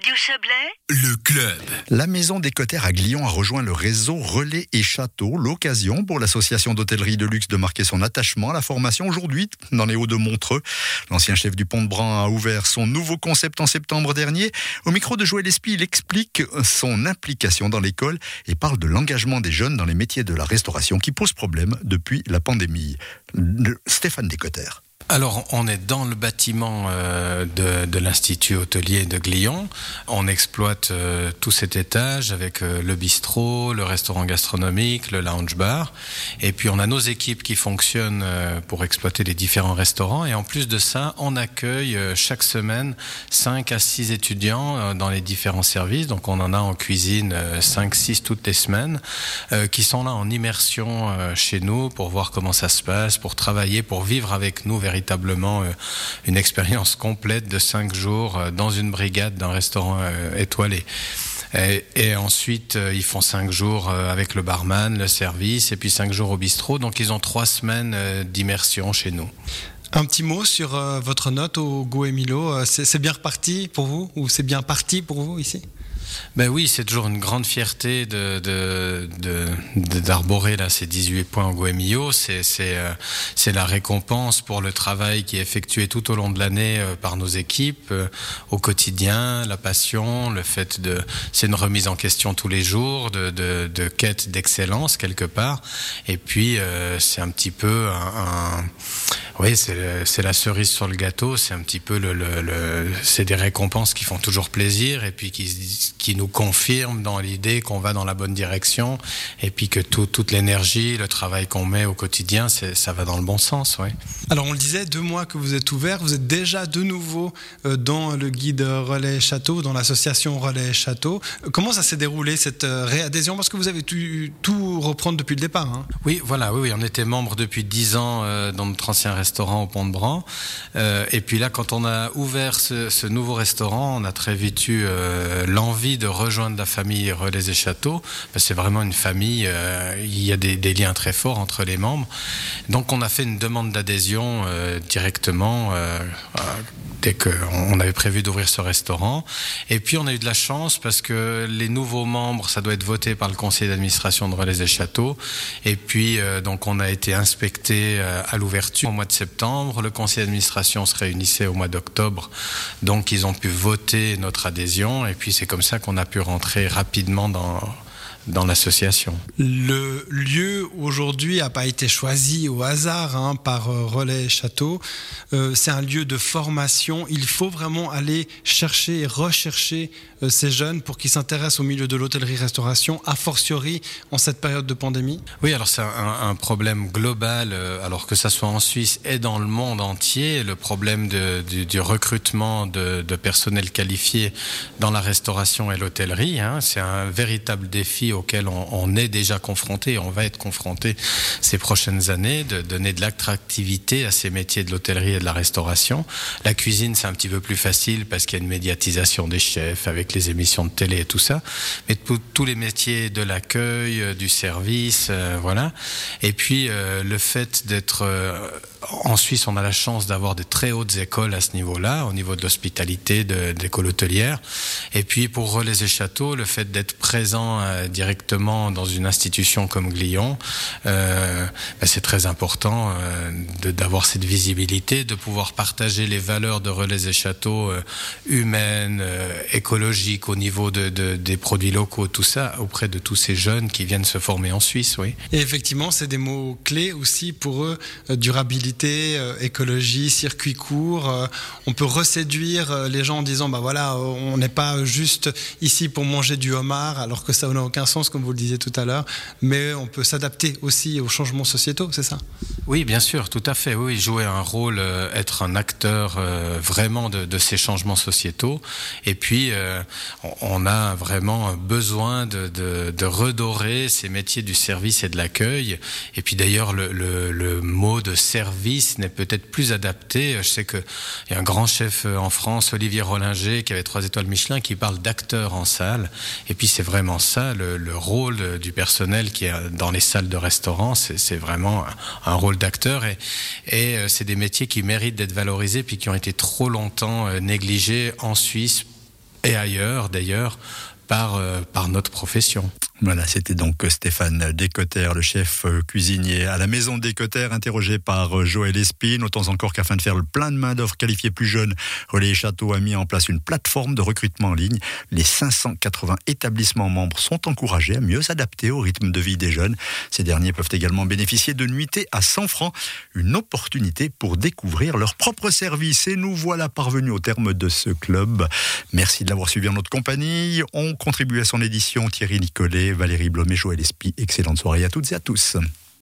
Radio Chablais, le club. La maison des Cotères à Glion a rejoint le réseau Relais et Château. L'occasion pour l'association d'hôtellerie de luxe de marquer son attachement à la formation aujourd'hui dans les Hauts de Montreux. L'ancien chef du Pont de Bran a ouvert son nouveau concept en septembre dernier. Au micro de Joël Espy, il explique son implication dans l'école et parle de l'engagement des jeunes dans les métiers de la restauration qui pose problème depuis la pandémie. Stéphane Descotères. Alors, on est dans le bâtiment euh, de, l'Institut hôtelier de Glion. On exploite euh, tout cet étage avec euh, le bistrot, le restaurant gastronomique, le lounge bar. Et puis, on a nos équipes qui fonctionnent pour exploiter les différents restaurants. Et en plus de ça, on accueille chaque semaine 5 à 6 étudiants dans les différents services. Donc, on en a en cuisine 5, 6 toutes les semaines qui sont là en immersion chez nous pour voir comment ça se passe, pour travailler, pour vivre avec nous véritablement euh, une expérience complète de cinq jours euh, dans une brigade d'un restaurant euh, étoilé. Et, ensuite, ils font cinq jours avec le barman, le service, et puis cinq jours au bistrot. Donc, ils ont trois semaines d'immersion chez nous. Un petit mot sur votre note au Goemilo. C'est bien reparti pour vous ou c'est bien parti pour vous ici? Ben oui, c'est toujours une grande fierté de, d'arborer là ces 18 points au Goemio. C'est, euh, la récompense pour le travail qui est effectué tout au long de l'année euh, par nos équipes euh, au quotidien, la passion, le fait de, c'est une remise en question tous les jours, de, de, quête d'excellence quelque part. Et puis c'est un petit peu un oui, c'est la cerise sur le gâteau. C'est un petit peu le, le, c'est des récompenses qui font toujours plaisir et puis qui, qui nous confirment dans l'idée qu'on va dans la bonne direction et puis que toute l'énergie, le travail qu'on met au quotidien, ça va dans le bon sens. Oui. Alors on le disait, deux mois que vous êtes ouvert, vous êtes déjà de nouveau euh, dans le guide Relais Château, dans l'association Relais Château. Comment ça s'est déroulé cette euh, réadhésion? Parce que vous avez tout, tout reprendre depuis le départ. Hein. Oui, voilà, oui, oui, on était membre depuis dix ans euh, dans notre ancien restaurant au Pont de Bran. Euh, et puis là, quand on a ouvert ce, nouveau restaurant, on a très vite eu euh, l'envie de rejoindre la famille Relais et Châteaux. C'est vraiment une famille, euh, il y a des, des, liens très forts entre les membres. Donc on a fait une demande d'adhésion directement dès avait prévu d'ouvrir ce restaurant. Et puis on a eu de la chance parce que les nouveaux membres, ça doit être voté par le conseil d'administration de Relais et Châteaux. Et puis donc on a été inspecté à l'ouverture au mois de septembre. Le conseil d'administration se réunissait au mois d'octobre. Donc ils ont pu voter notre adhésion. Et puis c'est comme ça qu'on a pu rentrer rapidement dans dans l'association. Le lieu aujourd'hui n'a pas été choisi au hasard hein, par euh, Relais Château. Euh, c'est un lieu de formation. Il faut vraiment aller chercher et rechercher euh, ces jeunes pour qu'ils s'intéressent au milieu de l'hôtellerie-restauration, a fortiori en cette période de pandémie Oui, alors c'est un, problème global, alors que ça soit en Suisse et dans le monde entier, le problème du, recrutement de, personnel qualifié dans la restauration et l'hôtellerie. Hein, c'est un véritable défi auxquels on, est déjà confronté, on va être confronté ces prochaines années, de donner de l'attractivité à ces métiers de l'hôtellerie et de la restauration. La cuisine, c'est un petit peu plus facile parce qu'il y a une médiatisation des chefs avec les émissions de télé et tout ça. Mais tous les métiers de l'accueil, euh, du service, euh, voilà. Et puis euh, le fait d'être en Suisse, on a la chance d'avoir de très hautes écoles à ce niveau-là, au niveau de l'hospitalité, de, l'école hôtelière. Et puis pour Relais et Châteaux, le fait d'être présent directement dans une institution comme Glion, euh, ben, c'est très important euh, d'avoir cette visibilité, de pouvoir partager les valeurs de Relais et Châteaux humaines, écologiques, au niveau de, des produits locaux, tout ça, auprès de tous ces jeunes qui viennent se former en Suisse. Oui. Et effectivement, c'est des mots clés aussi pour eux, durabilité euh, écologie, circuit court. Euh, on peut reséduire euh, les gens en disant, bah voilà, on n'est pas juste ici pour manger du homard, alors que ça n'a aucun sens, comme vous le disiez tout à l'heure, mais on peut s'adapter aussi aux changements sociétaux, c'est ça? Oui, bien sûr, tout à fait. Oui, jouer un rôle, être un acteur vraiment de, ces changements sociétaux. Et puis, on a vraiment besoin de, redorer ces métiers du service et de l'accueil. Et puis d'ailleurs, le, mot de service n'est peut-être plus adapté. Je sais qu'il y a un grand chef euh, en France, Olivier Rollinger, qui avait trois étoiles Michelin, qui parle d'acteur en salle. Et puis c'est vraiment ça, rôle du personnel qui est dans les salles de restaurant, c'est vraiment un, rôle d'acteur. Et, euh, c'est des métiers qui méritent d'être valorisés, puis qui ont été trop longtemps euh, négligés en Suisse et ailleurs d'ailleurs par, euh, par notre profession. Voilà, c'était donc Stéphane Descotter, le chef euh, cuisinier à la maison Descotter, interrogé par euh, Joël Espine. Autant encore qu'afin de faire le plein de main-d'œuvre qualifiée plus jeune, Relais Château a mis en place une plateforme de recrutement en ligne. Les 580 établissements membres sont encouragés à mieux s'adapter au rythme de vie des jeunes. Ces derniers peuvent également bénéficier de nuitées à 100 francs, une opportunité pour découvrir leur propre service. Et nous voilà parvenus au terme de ce club. Merci de l'avoir suivi en notre compagnie. On contribue à son édition Thierry Nicolet. Valérie Blomet, Joël Espy. Excellente soirée à toutes et à tous.